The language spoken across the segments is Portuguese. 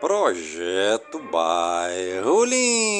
Projeto Bairro Limpo.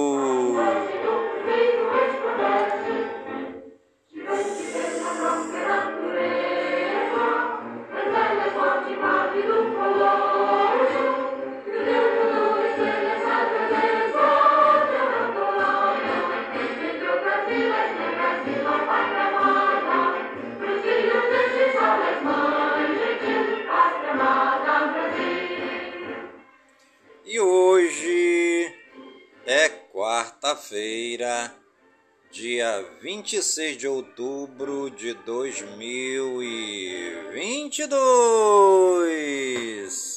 Quarta-feira, dia 26 de outubro de 2022.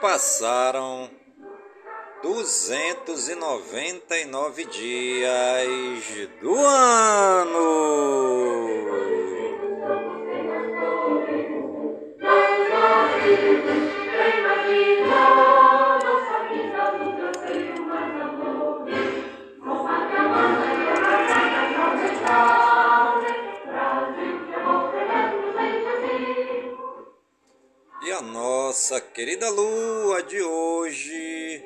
Passaram 299 dias do ano. Nossa querida lua de hoje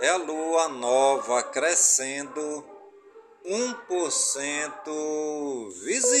é a lua nova crescendo 1% visível.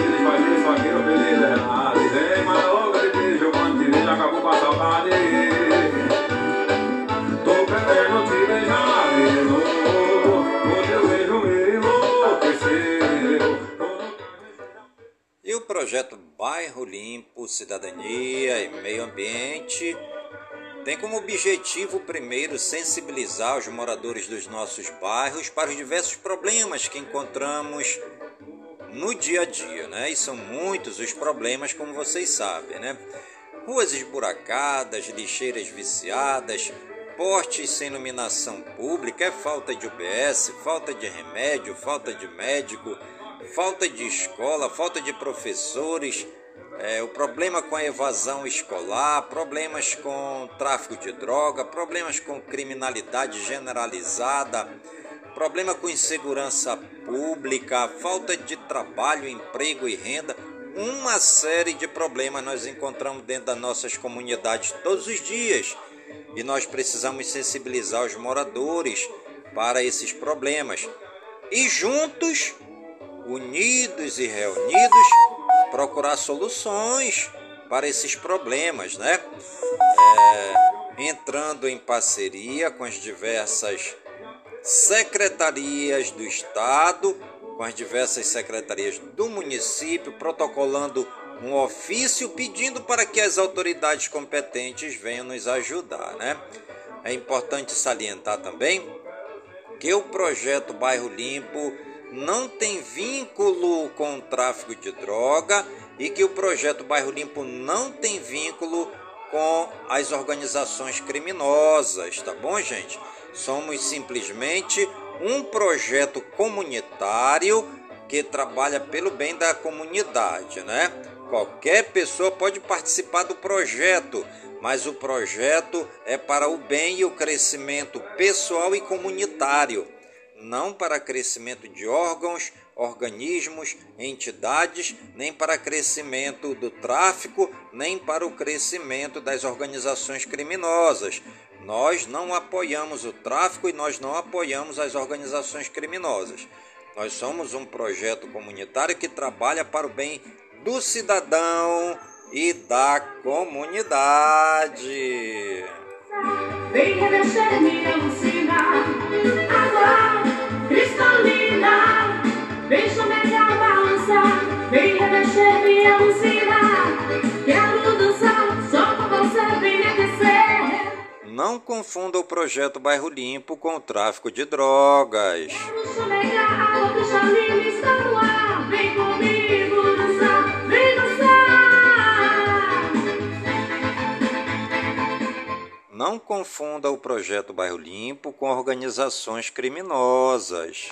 projeto Bairro Limpo, Cidadania e Meio Ambiente tem como objetivo, primeiro, sensibilizar os moradores dos nossos bairros para os diversos problemas que encontramos no dia a dia, né? E são muitos os problemas, como vocês sabem, né? Ruas esburacadas, lixeiras viciadas, postes sem iluminação pública, é falta de UBS, falta de remédio, falta de médico, falta de escola, falta de professores, é, o problema com a evasão escolar, problemas com tráfico de droga, problemas com criminalidade generalizada, problema com insegurança pública, falta de trabalho, emprego e renda, uma série de problemas nós encontramos dentro das nossas comunidades todos os dias. E nós precisamos sensibilizar os moradores para esses problemas. E juntos, unidos e reunidos, procurar soluções para esses problemas, né? É, entrando em parceria com as diversas secretarias do Estado, com as diversas secretarias do município, protocolando um ofício pedindo para que as autoridades competentes venham nos ajudar, né? É importante salientar também que o projeto Bairro Limpo não tem vínculo com o tráfico de droga e que o projeto Bairro Limpo não tem vínculo com as organizações criminosas, tá bom, gente? Somos simplesmente um projeto comunitário que trabalha pelo bem da comunidade, né? Qualquer pessoa pode participar do projeto, mas o projeto é para o bem e o crescimento pessoal e comunitário, não para crescimento de órgãos, organismos, entidades, nem para crescimento do tráfico, nem para o crescimento das organizações criminosas. Nós não apoiamos o tráfico e nós não apoiamos as organizações criminosas. Nós somos um projeto comunitário que trabalha para o bem do cidadão e da comunidade. Vem água cristalina, vem chamear balançar, vem revestir minha usina, quero dançar, só com você vem aquecer. Não confunda o projeto Bairro Limpo com o tráfico de drogas. Quero chamear água cristalina, está no ar, vem Não confunda o projeto Bairro Limpo com organizações criminosas.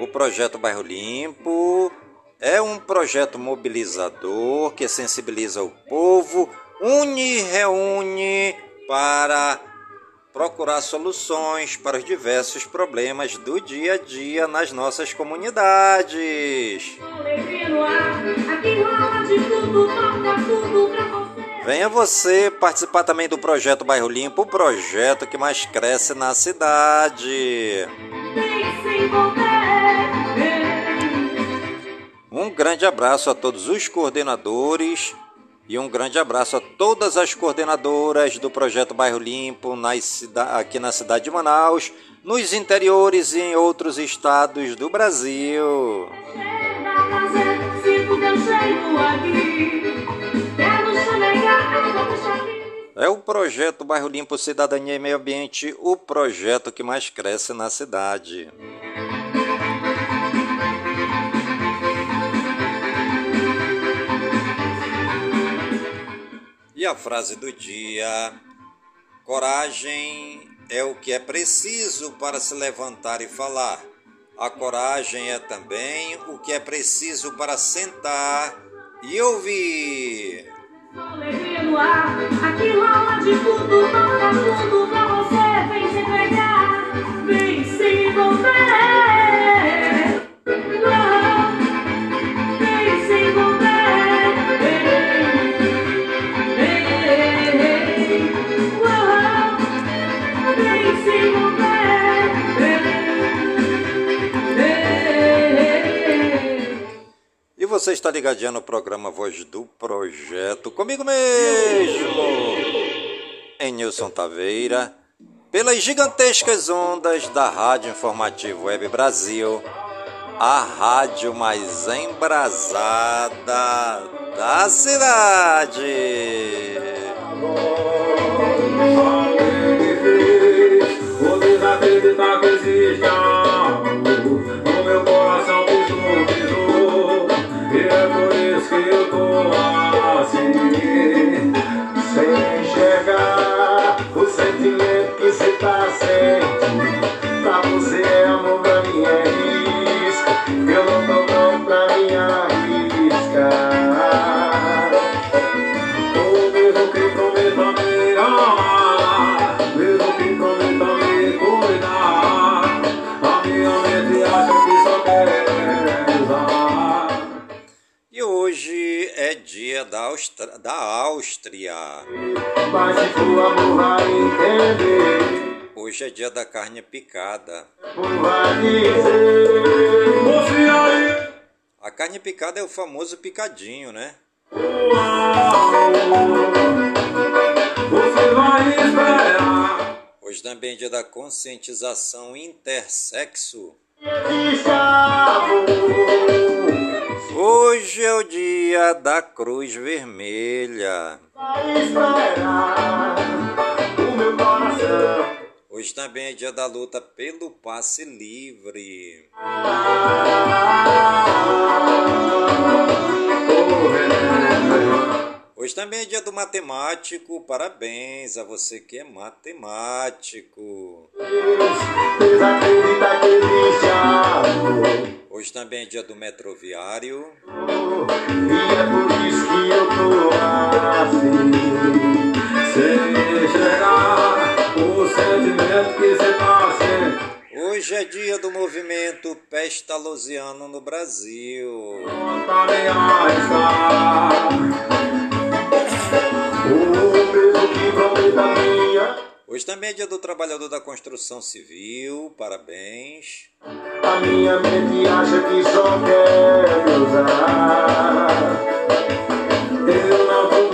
O projeto Bairro Limpo é um projeto mobilizador que sensibiliza o povo, une e reúne para procurar soluções para os diversos problemas do dia a dia nas nossas comunidades. Venha você participar também do projeto Bairro Limpo, o projeto que mais cresce na cidade. Um grande abraço a todos os coordenadores e um grande abraço a todas as coordenadoras do projeto Bairro Limpo nas, aqui na cidade de Manaus, nos interiores e em outros estados do Brasil. É o projeto Bairro Limpo Cidadania e Meio Ambiente, o projeto que mais cresce na cidade. E a frase do dia: Coragem é o que é preciso para se levantar e falar. A coragem é também o que é preciso para sentar e ouvir. Você está ligadinho no programa Voz do Projeto, comigo mesmo, em Nilson Taveira, pelas gigantescas ondas da Rádio Informativo Web Brasil, a rádio mais embrasada da cidade. For amor vai entender. Hoje é dia da carne picada. A carne picada é o famoso picadinho, né? O amor. Você vai esperar. Hoje também é dia da conscientização intersexo. Hoje é o dia da Cruz Vermelha. Hoje também é dia da luta pelo passe livre. Hoje também é dia do matemático. Parabéns a você que é matemático. Hoje também é dia do metroviário. E é por isso que eu tô assim. Hoje é dia do movimento pestalozziano no Brasil. Hoje também é dia do trabalhador da construção civil. Parabéns. A minha mente acha que só quer usar. Eu não vou.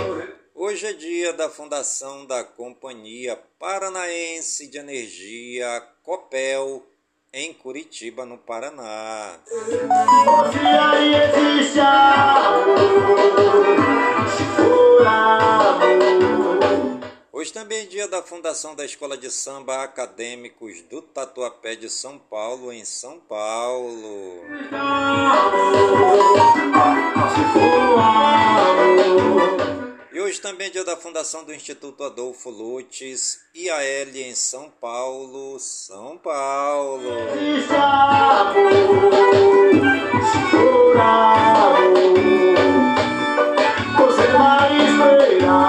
Hoje é dia da fundação da Companhia Paranaense de Energia Copel em Curitiba, no Paraná. Se aí existe amor, se for amor, Hoje também é dia da fundação da Escola de Samba Acadêmicos do Tatuapé de São Paulo, em São Paulo. E hoje também é dia da fundação do Instituto Adolfo Lutz, IAL em São Paulo, São Paulo. você vai esperar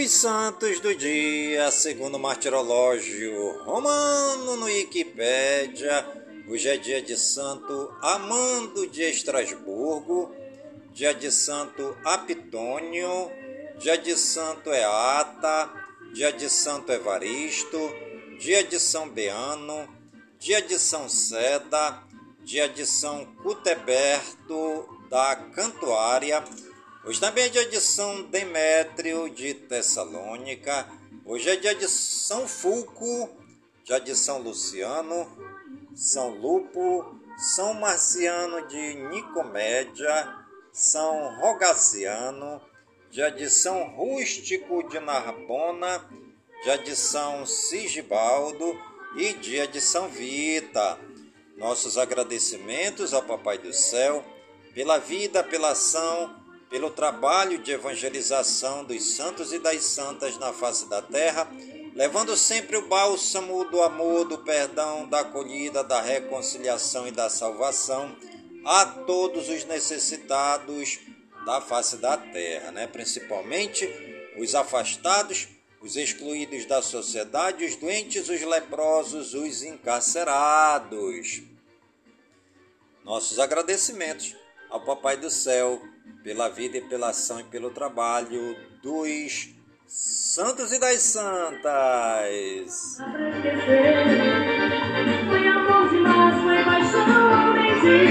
Os santos do dia, segundo o martirológio romano no Wikipédia, hoje é dia de Santo Amando de Estrasburgo, dia de Santo Apitônio, dia de Santo Eata, dia de Santo Evaristo, dia de São Beano, dia de São Seda, dia de São Cuteberto da Cantuária, Hoje também é de São Demétrio de Tessalônica. Hoje é dia de São Fulco, dia de São Luciano, São Lupo, São Marciano de Nicomédia, São Rogaciano, dia de São Rústico de Narbona, dia de São Sigibaldo e dia de São Vita. Nossos agradecimentos ao Papai do Céu pela vida, pela ação, pelo trabalho de evangelização dos santos e das santas na face da terra, levando sempre o bálsamo do amor, do perdão, da acolhida, da reconciliação e da salvação a todos os necessitados da face da terra, né? principalmente os afastados, os excluídos da sociedade, os doentes, os leprosos, os encarcerados. Nossos agradecimentos ao Papai do Céu pela vida e pela ação e pelo trabalho dos santos e das santas. Foi amor demais, foi paixão em ti.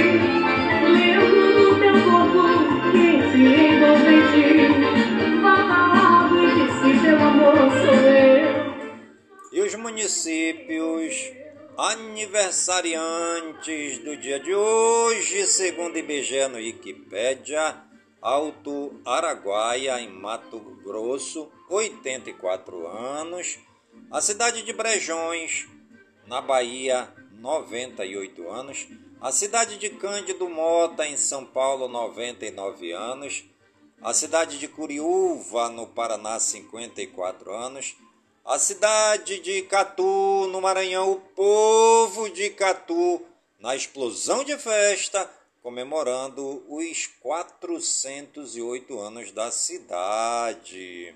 Lembro do teu corpo que se envolve em ti. Volta logo e diz que teu amor sou eu. E os municípios aniversariantes do dia de hoje, segundo IBGE no Wikipédia, Alto Araguaia, em Mato Grosso, 84 anos. A cidade de Brejões, na Bahia, 98 anos. A cidade de Cândido Mota, em São Paulo, 99 anos. A cidade de Curiúva, no Paraná, 54 anos. A cidade de Catu, no Maranhão, o povo de Catu, na explosão de festa, comemorando os 408 anos da cidade.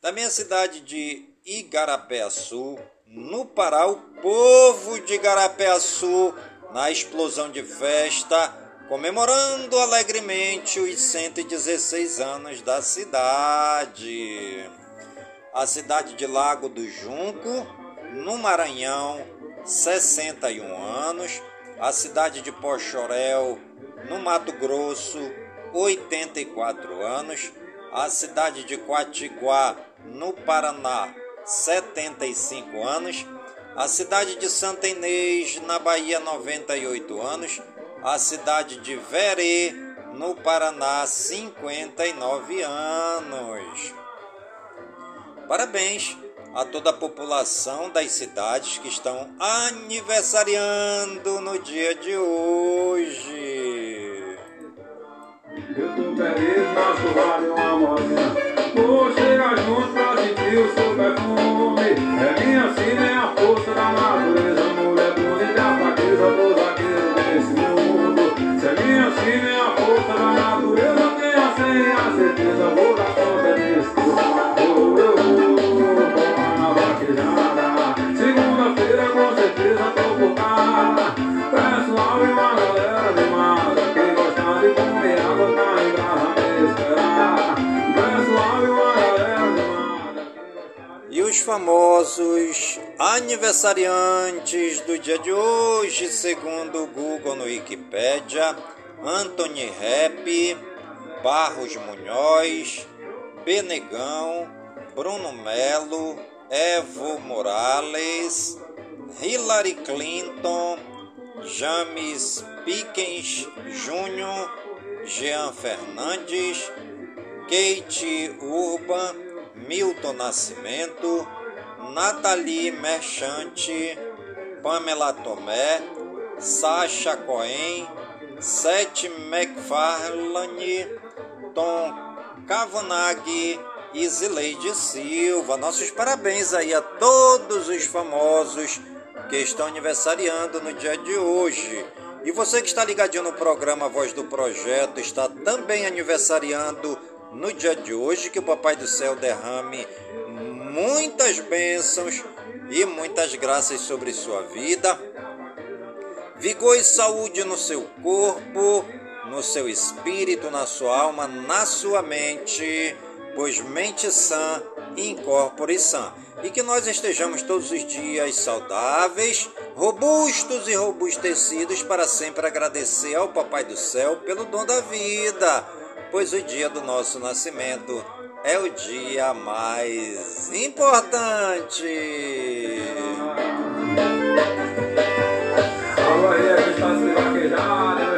Também a cidade de Igarapé-Açu, no Pará, o povo de Igarapé-Açu, na explosão de festa, comemorando alegremente os 116 anos da cidade. A cidade de Lago do Junco, no Maranhão, 61 anos. A cidade de Pochorel, no Mato Grosso, 84 anos. A cidade de Quatiguá, no Paraná, 75 anos. A cidade de Santa Inês, na Bahia, 98 anos. A cidade de Verê, no Paraná, 59 anos. Parabéns a toda a população das cidades que estão aniversariando no dia de hoje. Eu tô feliz, vale uma. Vou chegar junto pra sentir o seu perfume. E os famosos aniversariantes do dia de hoje, segundo o Google no Wikipédia, Anthony Rep, Barros Munhoz, Benegão, Bruno Melo, Evo Morales, Hillary Clinton, James Pickens Jr., Jean Fernandes, Kate Urban, Milton Nascimento, Nathalie Merchante, Pamela Tomé, Sasha Cohen, Seth MacFarlane, Tom Cavanagh e Zileide Silva. Nossos parabéns aí a todos os famosos que estão aniversariando no dia de hoje. E você que está ligadinho no programa Voz do Projeto está também aniversariando no dia de hoje. Que o Papai do Céu derrame muitas bênçãos e muitas graças sobre sua vida. Vigor e saúde no seu corpo, no seu espírito, na sua alma, na sua mente, pois mente sã, incorpore sã. E que nós estejamos todos os dias saudáveis, robustos e robustecidos para sempre agradecer ao Papai do Céu pelo dom da vida, pois o dia do nosso nascimento é o dia mais importante. Aí, a gente tá se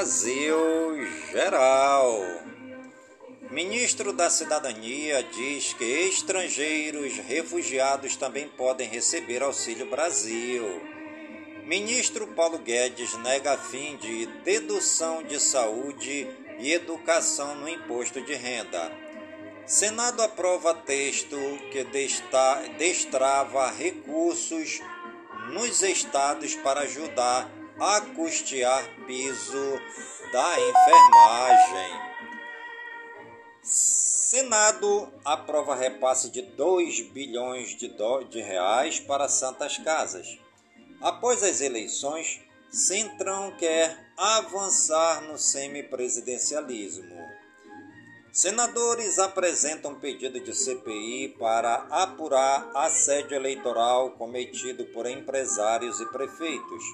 Brasil Geral. Ministro da Cidadania diz que estrangeiros refugiados também podem receber Auxílio Brasil. Ministro Paulo Guedes nega fim de dedução de saúde e educação no imposto de renda. Senado aprova texto que destrava recursos nos estados para ajudar a custear piso da enfermagem. Senado aprova repasse de 2 bilhões de, do, de reais para santas casas. Após as eleições, Centrão quer avançar no semipresidencialismo. Senadores apresentam pedido de CPI para apurar assédio eleitoral cometido por empresários e prefeitos.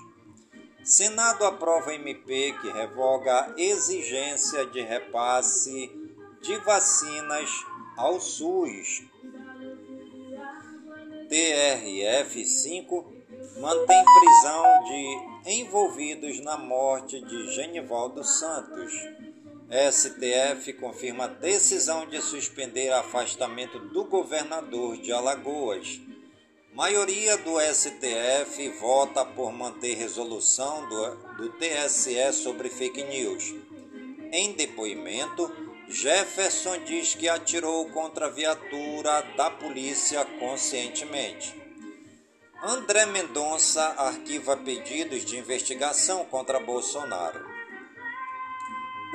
Senado aprova MP que revoga exigência de repasse de vacinas ao SUS. TRF5 mantém prisão de envolvidos na morte de Genivaldo Santos. STF confirma decisão de suspender afastamento do governador de Alagoas. Maioria do STF vota por manter resolução do, do TSE sobre fake news. Em depoimento, Jefferson diz que atirou contra a viatura da polícia conscientemente. André Mendonça arquiva pedidos de investigação contra Bolsonaro.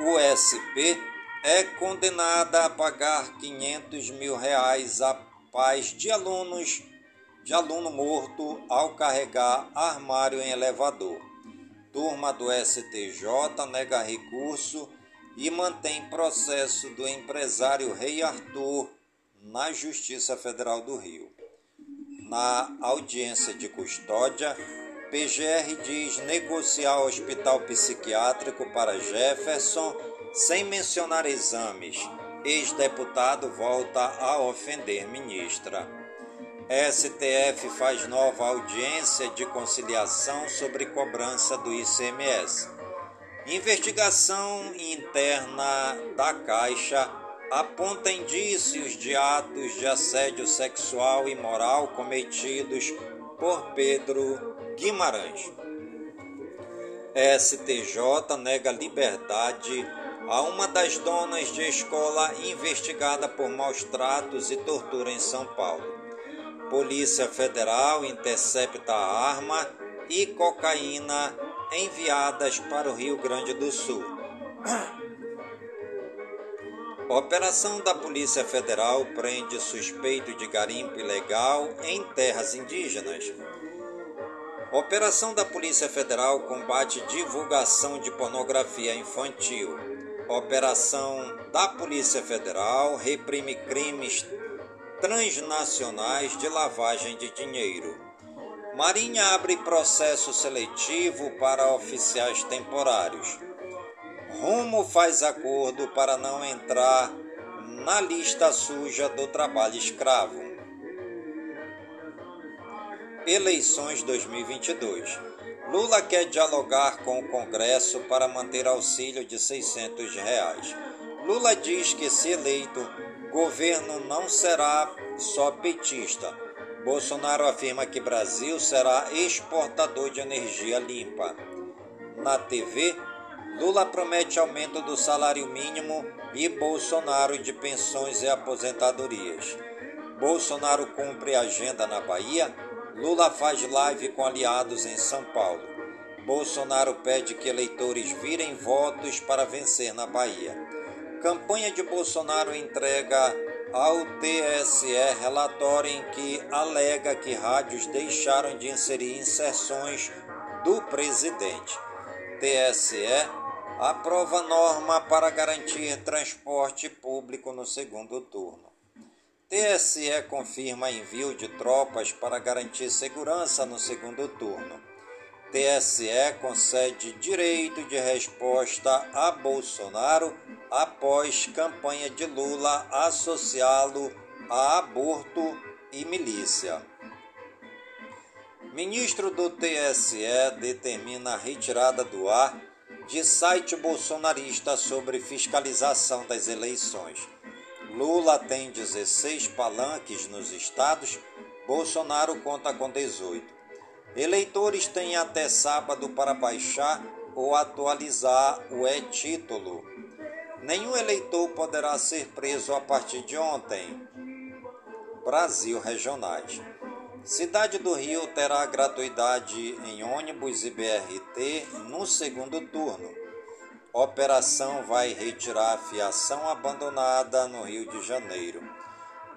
O SP é condenada a pagar 500 mil reais a pais de alunos de aluno morto ao carregar armário em elevador. Turma do STJ nega recurso e mantém processo do empresário Rei Arthur na Justiça Federal do Rio. Na audiência de custódia, PGR diz negociar hospital psiquiátrico para Jefferson sem mencionar exames. Ex-deputado volta a ofender ministra. STF faz nova audiência de conciliação sobre cobrança do ICMS. Investigação interna da Caixa aponta indícios de atos de assédio sexual e moral cometidos por Pedro Guimarães. STJ nega liberdade a uma das donas de escola investigada por maus tratos e tortura em São Paulo. Polícia Federal intercepta arma e cocaína enviadas para o Rio Grande do Sul. Operação da Polícia Federal prende suspeito de garimpo ilegal em terras indígenas. Operação da Polícia Federal combate divulgação de pornografia infantil. Operação da Polícia Federal reprime crimes transnacionais de lavagem de dinheiro. Marinha abre processo seletivo para oficiais temporários. Rumo faz acordo para não entrar na lista suja do trabalho escravo. Eleições 2022. Lula quer dialogar com o Congresso para manter auxílio de 600 reais. Lula diz que, se eleito, governo não será só petista. Bolsonaro afirma que Brasil será exportador de energia limpa. Na TV, Lula promete aumento do salário mínimo e Bolsonaro de pensões e aposentadorias. Bolsonaro cumpre agenda na Bahia. Lula faz live com aliados em São Paulo. Bolsonaro pede que eleitores virem votos para vencer na Bahia. Campanha de Bolsonaro entrega ao TSE relatório em que alega que rádios deixaram de inserir inserções do presidente. TSE aprova norma para garantir transporte público no segundo turno. TSE confirma envio de tropas para garantir segurança no segundo turno. TSE concede direito de resposta a Bolsonaro após campanha de Lula associá-lo a aborto e milícia. Ministro do TSE determina a retirada do ar de site bolsonarista sobre fiscalização das eleições. Lula tem 16 palanques nos estados, Bolsonaro conta com 18. Eleitores têm até sábado para baixar ou atualizar o e-título. Nenhum eleitor poderá ser preso a partir de ontem. Brasil Regionais. Cidade do Rio terá gratuidade em ônibus e BRT no segundo turno. Operação vai retirar a fiação abandonada no Rio de Janeiro.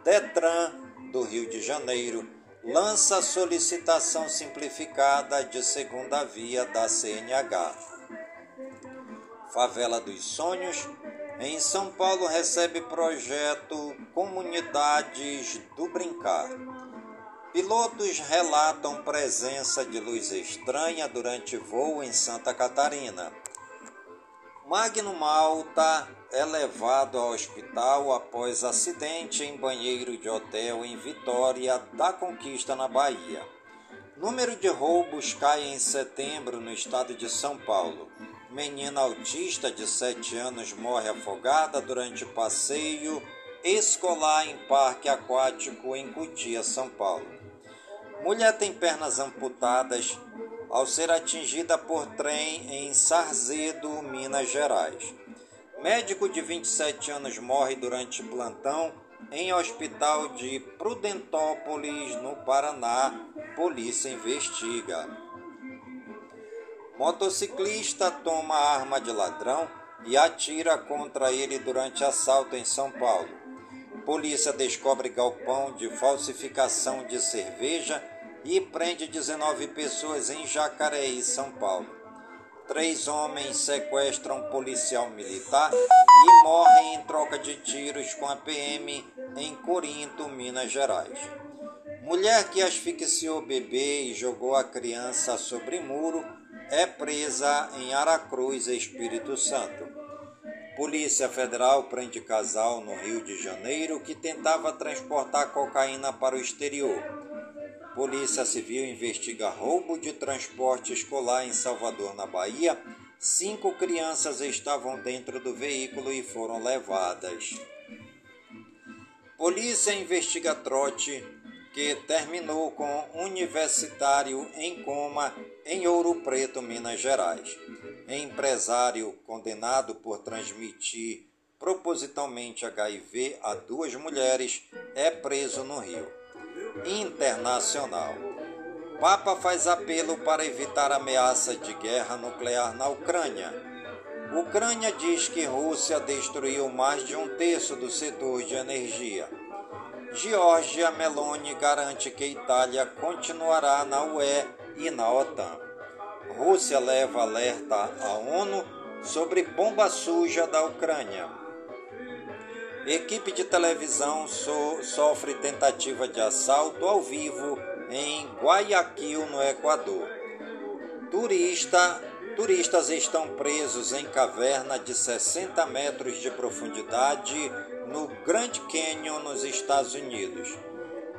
Detran do Rio de Janeiro lança solicitação simplificada de segunda via da CNH. Favela dos Sonhos, em São Paulo, recebe projeto Comunidades do Brincar. Pilotos relatam presença de luz estranha durante voo em Santa Catarina. Magno Malta é levado ao hospital após acidente em banheiro de hotel em Vitória da Conquista, na Bahia. Número de roubos cai em setembro no estado de São Paulo. Menina autista de 7 anos morre afogada durante passeio escolar em parque aquático em Cutia, São Paulo. Mulher tem pernas amputadas ao ser atingida por trem em Sarzedo, Minas Gerais. Médico de 27 anos morre durante plantão em hospital de Prudentópolis, no Paraná. Polícia investiga. Motociclista toma arma de ladrão e atira contra ele durante assalto em São Paulo. Polícia descobre galpão de falsificação de cerveja e prende 19 pessoas em Jacareí, São Paulo. Três homens sequestram policial militar e morrem em troca de tiros com a PM em Corinto, Minas Gerais. Mulher que asfixiou bebê e jogou a criança sobre muro é presa em Aracruz, Espírito Santo. Polícia Federal prende casal no Rio de Janeiro que tentava transportar cocaína para o exterior. Polícia Civil investiga roubo de transporte escolar em Salvador, na Bahia. Cinco crianças estavam dentro do veículo e foram levadas. Polícia investiga trote que terminou com universitário em coma em Ouro Preto, Minas Gerais. Empresário condenado por transmitir propositalmente HIV a duas mulheres é preso no Rio internacional. Papa faz apelo para evitar ameaça de guerra nuclear na Ucrânia. Ucrânia diz que Rússia destruiu mais de um terço do setor de energia. Georgia Meloni garante que Itália continuará na UE e na OTAN. Rússia leva alerta à ONU sobre bomba suja da Ucrânia. Equipe de televisão so, sofre tentativa de assalto ao vivo em Guayaquil, no Equador. Turista, turistas estão presos em caverna de 60 metros de profundidade no Grand Canyon, nos Estados Unidos.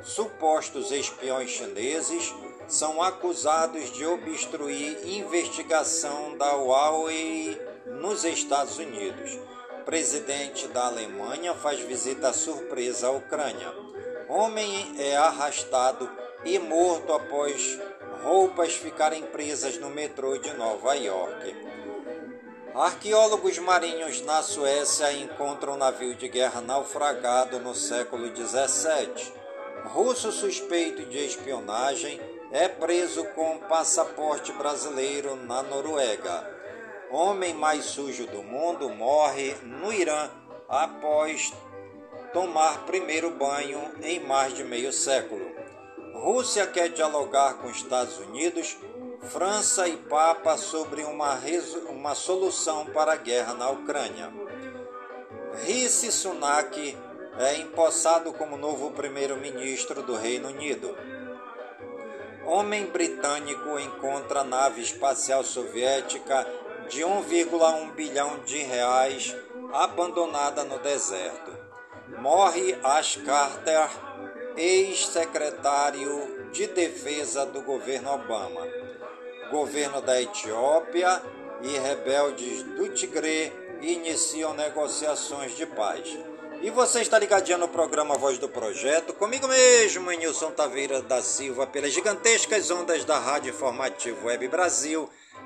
Supostos espiões chineses são acusados de obstruir investigação da Huawei nos Estados Unidos presidente da Alemanha faz visita surpresa à Ucrânia. Homem é arrastado e morto após roupas ficarem presas no metrô de Nova York. Arqueólogos marinhos na Suécia encontram navio de guerra naufragado no século 17. Russo suspeito de espionagem é preso com passaporte brasileiro na Noruega homem mais sujo do mundo, morre no Irã após tomar primeiro banho em mais de meio século. Rússia quer dialogar com Estados Unidos França e Papa sobre uma, uma solução para a guerra na Ucrânia. Rishi Sunak é empossado como novo primeiro-ministro do Reino Unido. Homem britânico encontra nave espacial soviética de 1,1 bilhão de reais abandonada no deserto. Morre Ash Carter, ex-secretário de defesa do governo Obama. Governo da Etiópia e rebeldes do Tigre iniciam negociações de paz. E você está ligadinho no programa Voz do Projeto, comigo mesmo, Nilson Taveira da Silva, pelas gigantescas ondas da Rádio Informativo Web Brasil,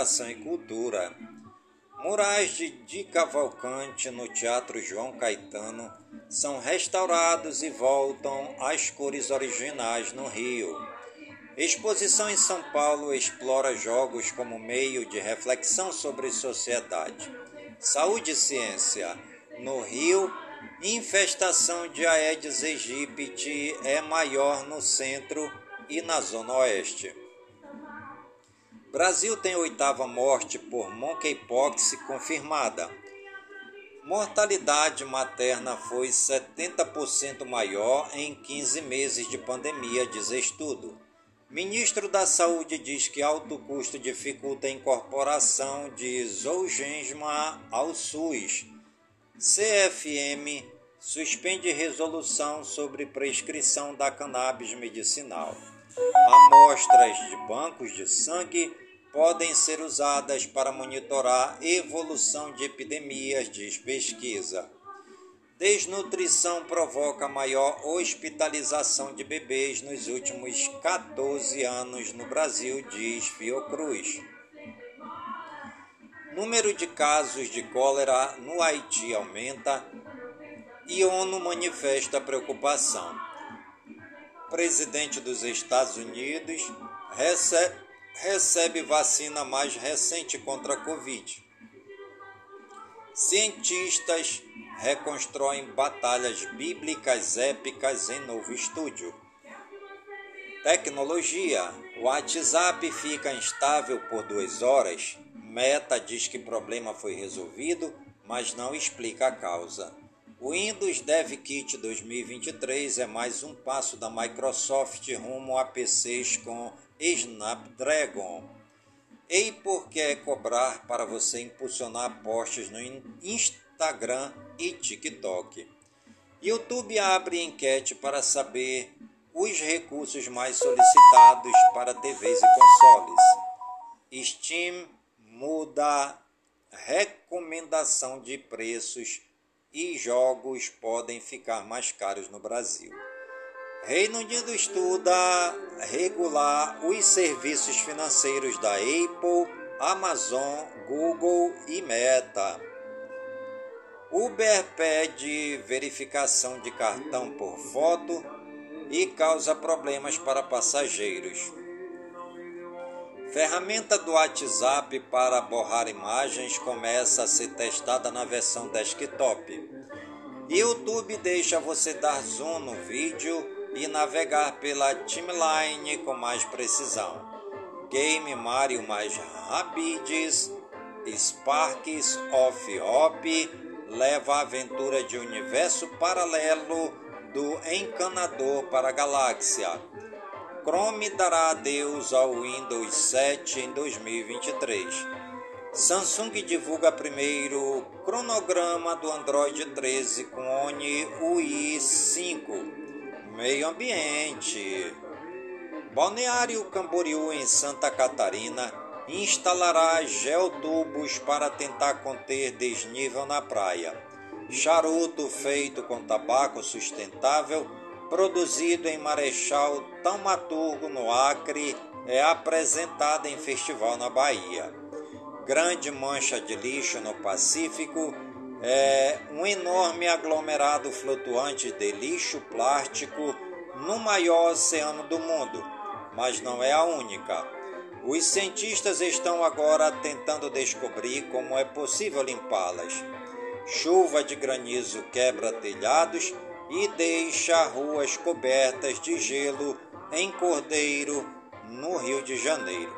Educação e Cultura. Murais de, de Cavalcante no Teatro João Caetano são restaurados e voltam às cores originais no Rio. Exposição em São Paulo explora jogos como meio de reflexão sobre sociedade. Saúde e ciência. No Rio, infestação de Aedes aegypti é maior no centro e na zona oeste. Brasil tem oitava morte por monkeypox confirmada. Mortalidade materna foi 70% maior em 15 meses de pandemia, diz estudo. Ministro da Saúde diz que alto custo dificulta a incorporação de Zolgensma ao SUS. CFM suspende resolução sobre prescrição da cannabis medicinal. Amostras de bancos de sangue podem ser usadas para monitorar evolução de epidemias, diz pesquisa. Desnutrição provoca maior hospitalização de bebês nos últimos 14 anos no Brasil, diz Fiocruz. Número de casos de cólera no Haiti aumenta e ONU manifesta preocupação. Presidente dos Estados Unidos recebe recebe vacina mais recente contra a Covid. Cientistas reconstroem batalhas bíblicas épicas em novo estúdio. Tecnologia: o WhatsApp fica instável por duas horas. Meta diz que problema foi resolvido, mas não explica a causa. Windows Dev Kit 2023 é mais um passo da Microsoft rumo a PCs com Snapdragon. E por que cobrar para você impulsionar posts no Instagram e TikTok? YouTube abre enquete para saber os recursos mais solicitados para TVs e consoles. Steam muda recomendação de preços e jogos podem ficar mais caros no Brasil. Reino Unido estuda regular os serviços financeiros da Apple, Amazon, Google e Meta. Uber pede verificação de cartão por foto e causa problemas para passageiros. Ferramenta do WhatsApp para borrar imagens começa a ser testada na versão desktop. YouTube deixa você dar zoom no vídeo e navegar pela timeline com mais precisão. Game Mario mais Rabbids, Sparks of Hope leva a aventura de universo paralelo do Encanador para a galáxia. Chrome dará adeus ao Windows 7 em 2023. Samsung divulga primeiro cronograma do Android 13 com ONI UI 5. Meio ambiente. Balneário Camboriú em Santa Catarina instalará geotubos para tentar conter desnível na praia. Charuto feito com tabaco sustentável, produzido em Marechal Taumaturgo, no Acre, é apresentado em festival na Bahia. Grande mancha de lixo no Pacífico é um enorme aglomerado flutuante de lixo plástico no maior oceano do mundo, mas não é a única. Os cientistas estão agora tentando descobrir como é possível limpá-las. Chuva de granizo quebra telhados e deixa ruas cobertas de gelo em Cordeiro, no Rio de Janeiro.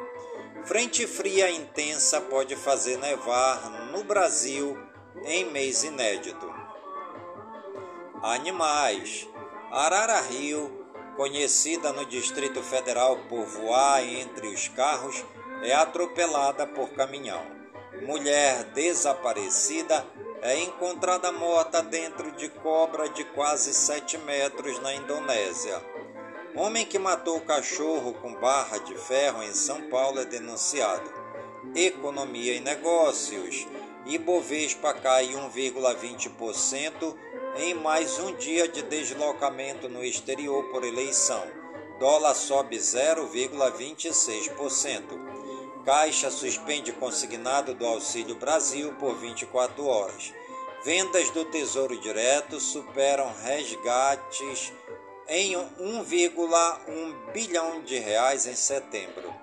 Frente fria intensa pode fazer nevar no Brasil em mês inédito. Animais. Arara Rio conhecida no Distrito Federal por voar entre os carros, é atropelada por caminhão. Mulher desaparecida é encontrada morta dentro de cobra de quase 7 metros na Indonésia. Homem que matou cachorro com barra de ferro em São Paulo é denunciado. Economia e negócios. Ibovespa cai 1,20% em mais um dia de deslocamento no exterior por eleição. Dólar sobe 0,26%. Caixa suspende consignado do Auxílio Brasil por 24 horas. Vendas do Tesouro Direto superam resgates em 1,1 bilhão de reais em setembro.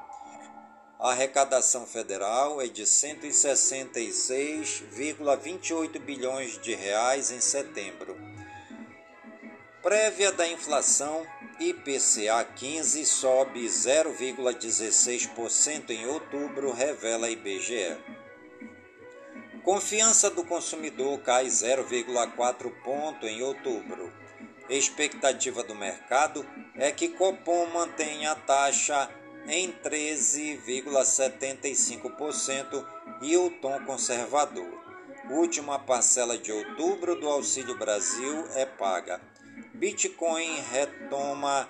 A arrecadação federal é de 166,28 bilhões de reais em setembro. Prévia da inflação, IPCA 15 sobe 0,16% em outubro, revela IBGE. Confiança do consumidor cai 0,4 ponto em outubro. Expectativa do mercado é que Copom mantenha a taxa em 13,75% e o tom conservador. Última parcela de outubro do Auxílio Brasil é paga. Bitcoin retoma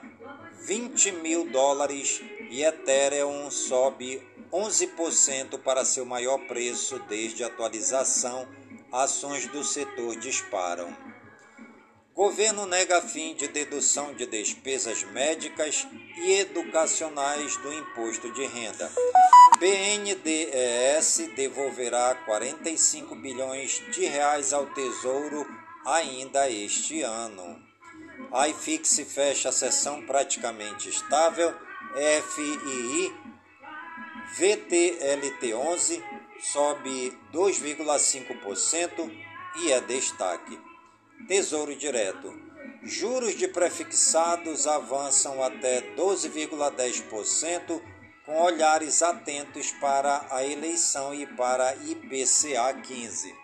20 mil dólares e Ethereum sobe 11% para seu maior preço desde atualização. Ações do setor disparam. Governo nega fim de dedução de despesas médicas e educacionais do imposto de renda. BNDES devolverá 45 bilhões de reais ao Tesouro ainda este ano. A IFIX fecha a sessão praticamente estável. FII VTLT11 sobe 2,5% e é destaque. Tesouro Direto. Juros de prefixados avançam até 12,10%, com olhares atentos para a eleição e para IPCA 15.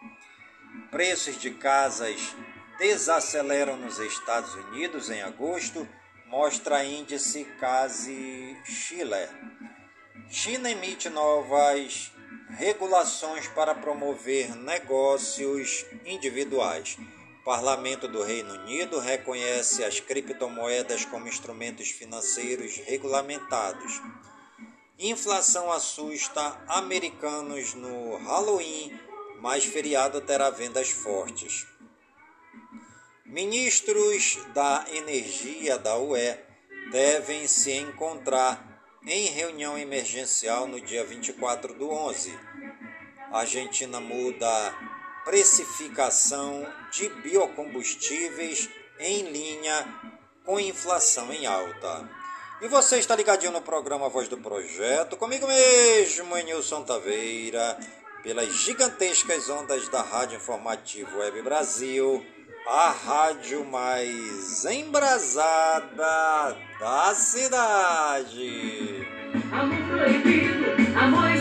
Preços de casas desaceleram nos Estados Unidos em agosto, mostra índice Case Schiller. China emite novas regulações para promover negócios individuais. Parlamento do Reino Unido reconhece as criptomoedas como instrumentos financeiros regulamentados. Inflação assusta americanos no Halloween, mas feriado terá vendas fortes. Ministros da Energia da UE devem se encontrar em reunião emergencial no dia 24 do 11. A Argentina muda precificação de biocombustíveis em linha com inflação em alta. E você está ligadinho no programa Voz do Projeto, comigo mesmo, Nilson Taveira, pelas gigantescas ondas da Rádio Informativo Web Brasil, a rádio mais embrasada da cidade. Amor proibido, amor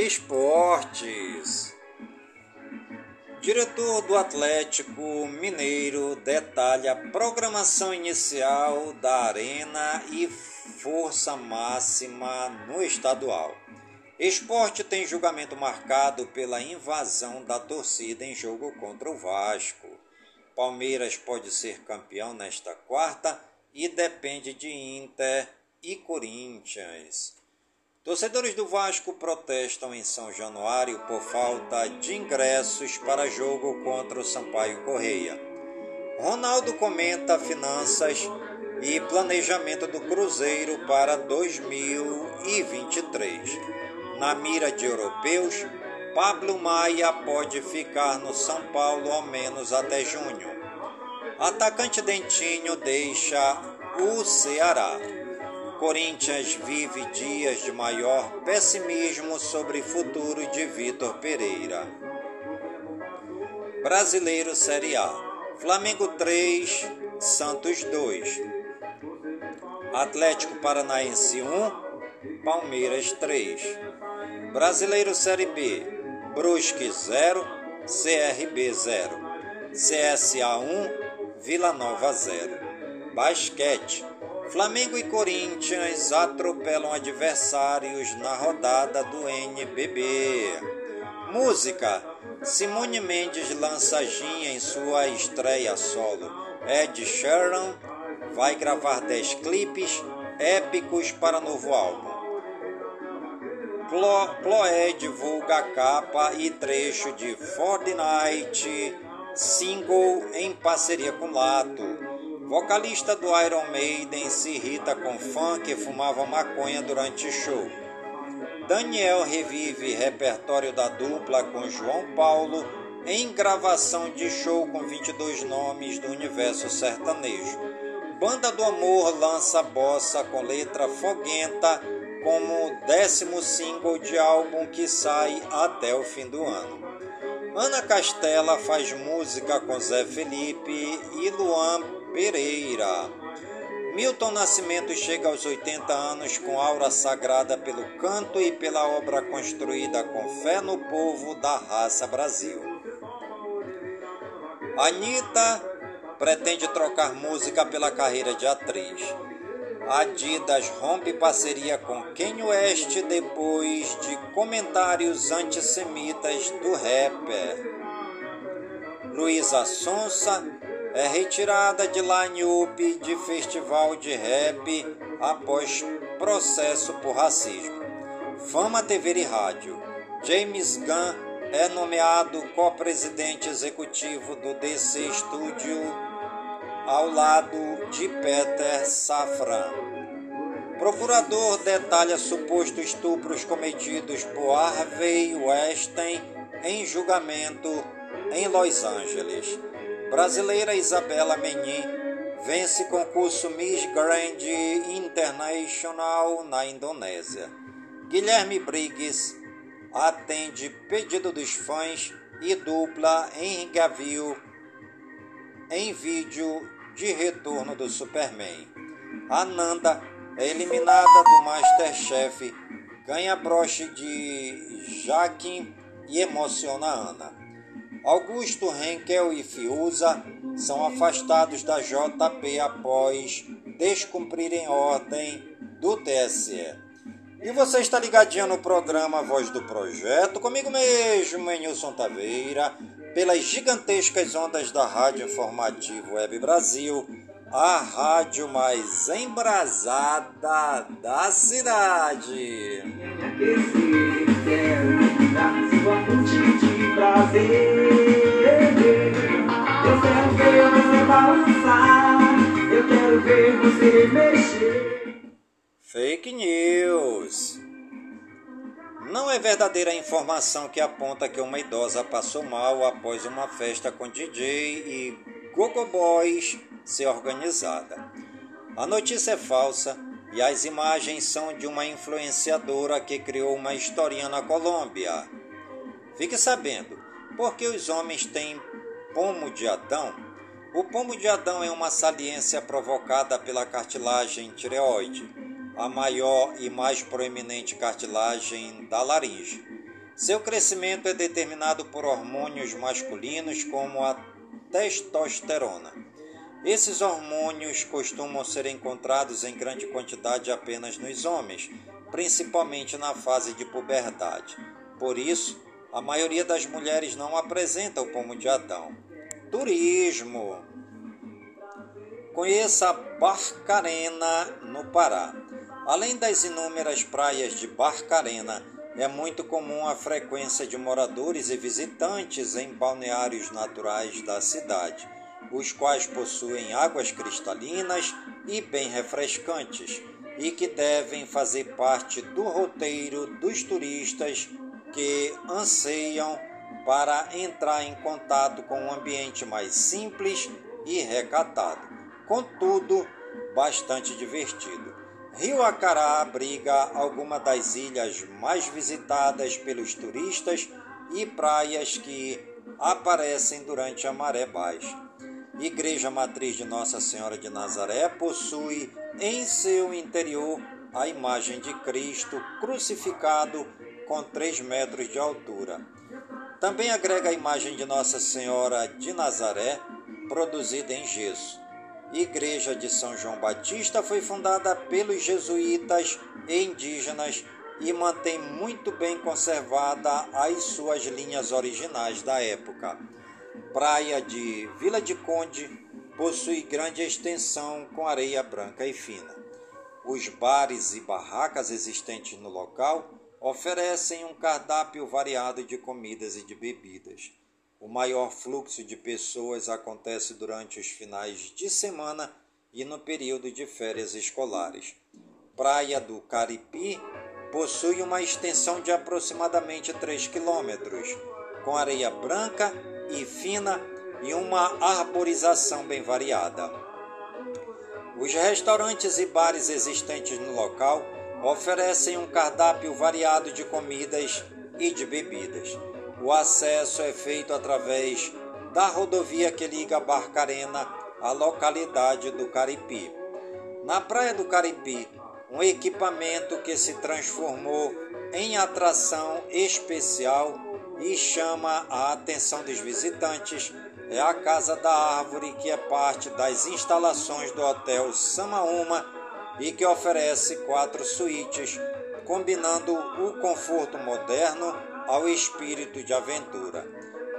Esportes. Diretor do Atlético Mineiro detalha a programação inicial da Arena e força máxima no estadual. Esporte tem julgamento marcado pela invasão da torcida em jogo contra o Vasco. Palmeiras pode ser campeão nesta quarta e depende de Inter e Corinthians. Torcedores do Vasco protestam em São Januário por falta de ingressos para jogo contra o Sampaio Correia. Ronaldo comenta finanças e planejamento do Cruzeiro para 2023. Na mira de europeus, Pablo Maia pode ficar no São Paulo ao menos até junho. Atacante Dentinho deixa o Ceará. Corinthians vive dias de maior pessimismo sobre futuro de Vitor Pereira. Brasileiro Série A. Flamengo 3, Santos 2. Atlético Paranaense 1, Palmeiras 3. Brasileiro Série B. Brusque 0, CRB 0. CSA 1, Vila Nova 0. Basquete. Flamengo e Corinthians atropelam adversários na rodada do NBB. Música: Simone Mendes lança Ginha em sua estreia solo. Ed Sheeran vai gravar 10 clipes épicos para novo álbum. Chloé divulga capa e trecho de Fortnite, single em parceria com Lato. Vocalista do Iron Maiden se irrita com fã que fumava maconha durante show. Daniel revive repertório da dupla com João Paulo em gravação de show com 22 nomes do universo sertanejo. Banda do Amor lança bossa com letra foguenta como décimo single de álbum que sai até o fim do ano. Ana Castela faz música com Zé Felipe e Luan Pereira. Milton Nascimento chega aos 80 anos com aura sagrada pelo canto e pela obra construída com fé no povo da raça Brasil. Anitta pretende trocar música pela carreira de atriz. Adidas rompe parceria com Kanye West depois de comentários antissemitas do rapper. Luísa Sonsa é retirada de line-up de festival de rap após processo por racismo. Fama TV e Rádio. James Gunn é nomeado co-presidente executivo do DC Studio ao lado de Peter Safran. Procurador detalha suposto estupros cometidos por Harvey Weinstein em julgamento em Los Angeles. Brasileira Isabela Menin vence concurso Miss Grand International na Indonésia. Guilherme Briggs atende pedido dos fãs e dupla em Gavio em vídeo de retorno do Superman. Ananda é eliminada do Masterchef, ganha broche de Jaquim e emociona Ana. Augusto Henkel e Fiuza são afastados da JP após descumprirem ordem do TSE. E você está ligadinho no programa Voz do Projeto, comigo mesmo, Nilson Taveira, pelas gigantescas ondas da Rádio Informativo Web Brasil, a rádio mais embrasada da cidade prazer. Fake News. Não é verdadeira a informação que aponta que uma idosa passou mal após uma festa com DJ e Gogo Boys ser organizada. A notícia é falsa e as imagens são de uma influenciadora que criou uma historinha na Colômbia. Fique sabendo, porque os homens têm pomo de Adão? O pomo de Adão é uma saliência provocada pela cartilagem tireoide, a maior e mais proeminente cartilagem da laringe. Seu crescimento é determinado por hormônios masculinos como a testosterona. Esses hormônios costumam ser encontrados em grande quantidade apenas nos homens, principalmente na fase de puberdade. Por isso, a maioria das mulheres não apresenta o pomo de Adão. Turismo. Conheça Barcarena, no Pará. Além das inúmeras praias de Barcarena, é muito comum a frequência de moradores e visitantes em balneários naturais da cidade, os quais possuem águas cristalinas e bem refrescantes, e que devem fazer parte do roteiro dos turistas que anseiam para entrar em contato com um ambiente mais simples e recatado, contudo, bastante divertido. Rio Acará abriga algumas das ilhas mais visitadas pelos turistas e praias que aparecem durante a maré baixa. Igreja Matriz de Nossa Senhora de Nazaré possui em seu interior a imagem de Cristo crucificado com 3 metros de altura. Também agrega a imagem de Nossa Senhora de Nazaré, produzida em gesso. Igreja de São João Batista foi fundada pelos jesuítas e indígenas e mantém muito bem conservada as suas linhas originais da época. Praia de Vila de Conde possui grande extensão com areia branca e fina. Os bares e barracas existentes no local oferecem um cardápio variado de comidas e de bebidas. O maior fluxo de pessoas acontece durante os finais de semana e no período de férias escolares. Praia do Caripi possui uma extensão de aproximadamente 3 quilômetros, com areia branca e fina e uma arborização bem variada. Os restaurantes e bares existentes no local oferecem um cardápio variado de comidas e de bebidas. O acesso é feito através da rodovia que liga Barcarena à localidade do Caripi. Na Praia do Caripi, um equipamento que se transformou em atração especial e chama a atenção dos visitantes é a Casa da Árvore, que é parte das instalações do Hotel Samaúma e que oferece quatro suítes, combinando o conforto moderno ao espírito de aventura.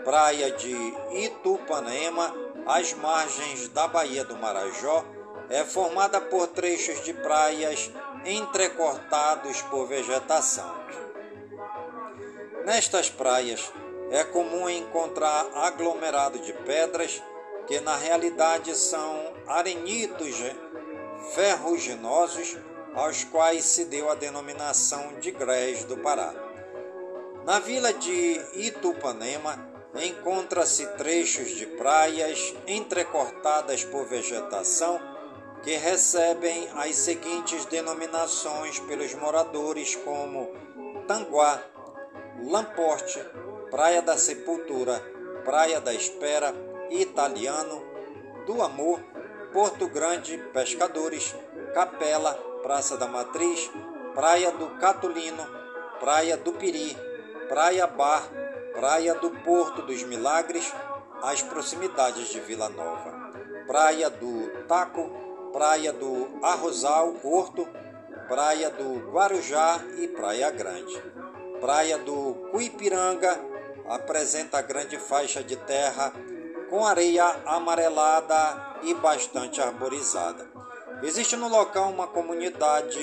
Praia de Itupanema, às margens da Baía do Marajó, é formada por trechos de praias entrecortados por vegetação. Nestas praias é comum encontrar aglomerado de pedras que na realidade são arenitos ferruginosos aos quais se deu a denominação de grés do Pará. Na vila de Itupanema encontra-se trechos de praias entrecortadas por vegetação que recebem as seguintes denominações pelos moradores como Tanguá, Lamporte, Praia da Sepultura, Praia da Espera, Italiano, do Amor, Porto Grande, Pescadores, Capela, Praça da Matriz, Praia do Catulino, Praia do Piri, Praia Bar, Praia do Porto dos Milagres, as proximidades de Vila Nova, Praia do Taco, Praia do Arrozal, Porto, Praia do Guarujá e Praia Grande. Praia do Cuipiranga apresenta grande faixa de terra com areia amarelada e bastante arborizada. Existe no local uma comunidade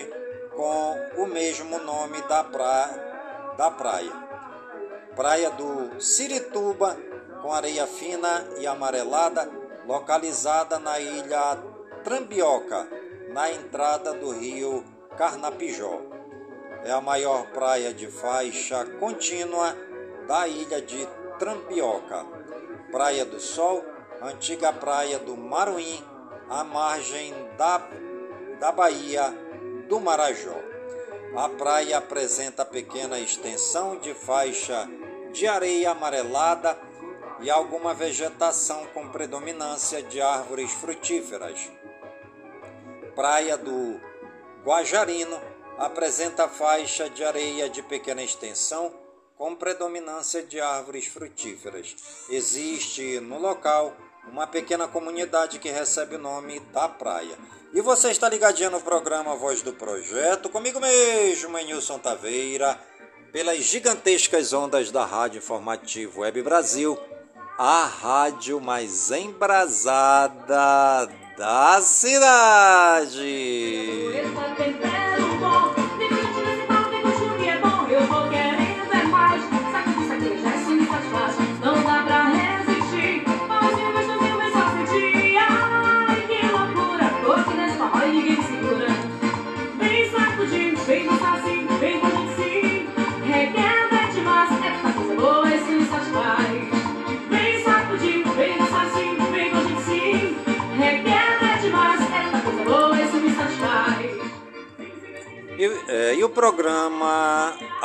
com o mesmo nome da praia, da praia. Praia do Sirituba, com areia fina e amarelada, localizada na ilha Trambioca, na entrada do rio Carnapijó. É a maior praia de faixa contínua da ilha de Trampioca. Praia do Sol, antiga praia do Maruim, à margem da, da Baía do Marajó. A praia apresenta pequena extensão de faixa de areia amarelada e alguma vegetação com predominância de árvores frutíferas. Praia do Guajarino apresenta faixa de areia de pequena extensão com predominância de árvores frutíferas. Existe no local uma pequena comunidade que recebe o nome da praia. E você está ligadinho no programa Voz do Projeto, comigo mesmo, Nilson Taveira, pelas gigantescas ondas da Rádio Informativo Web Brasil, a rádio mais embrasada da cidade.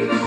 night.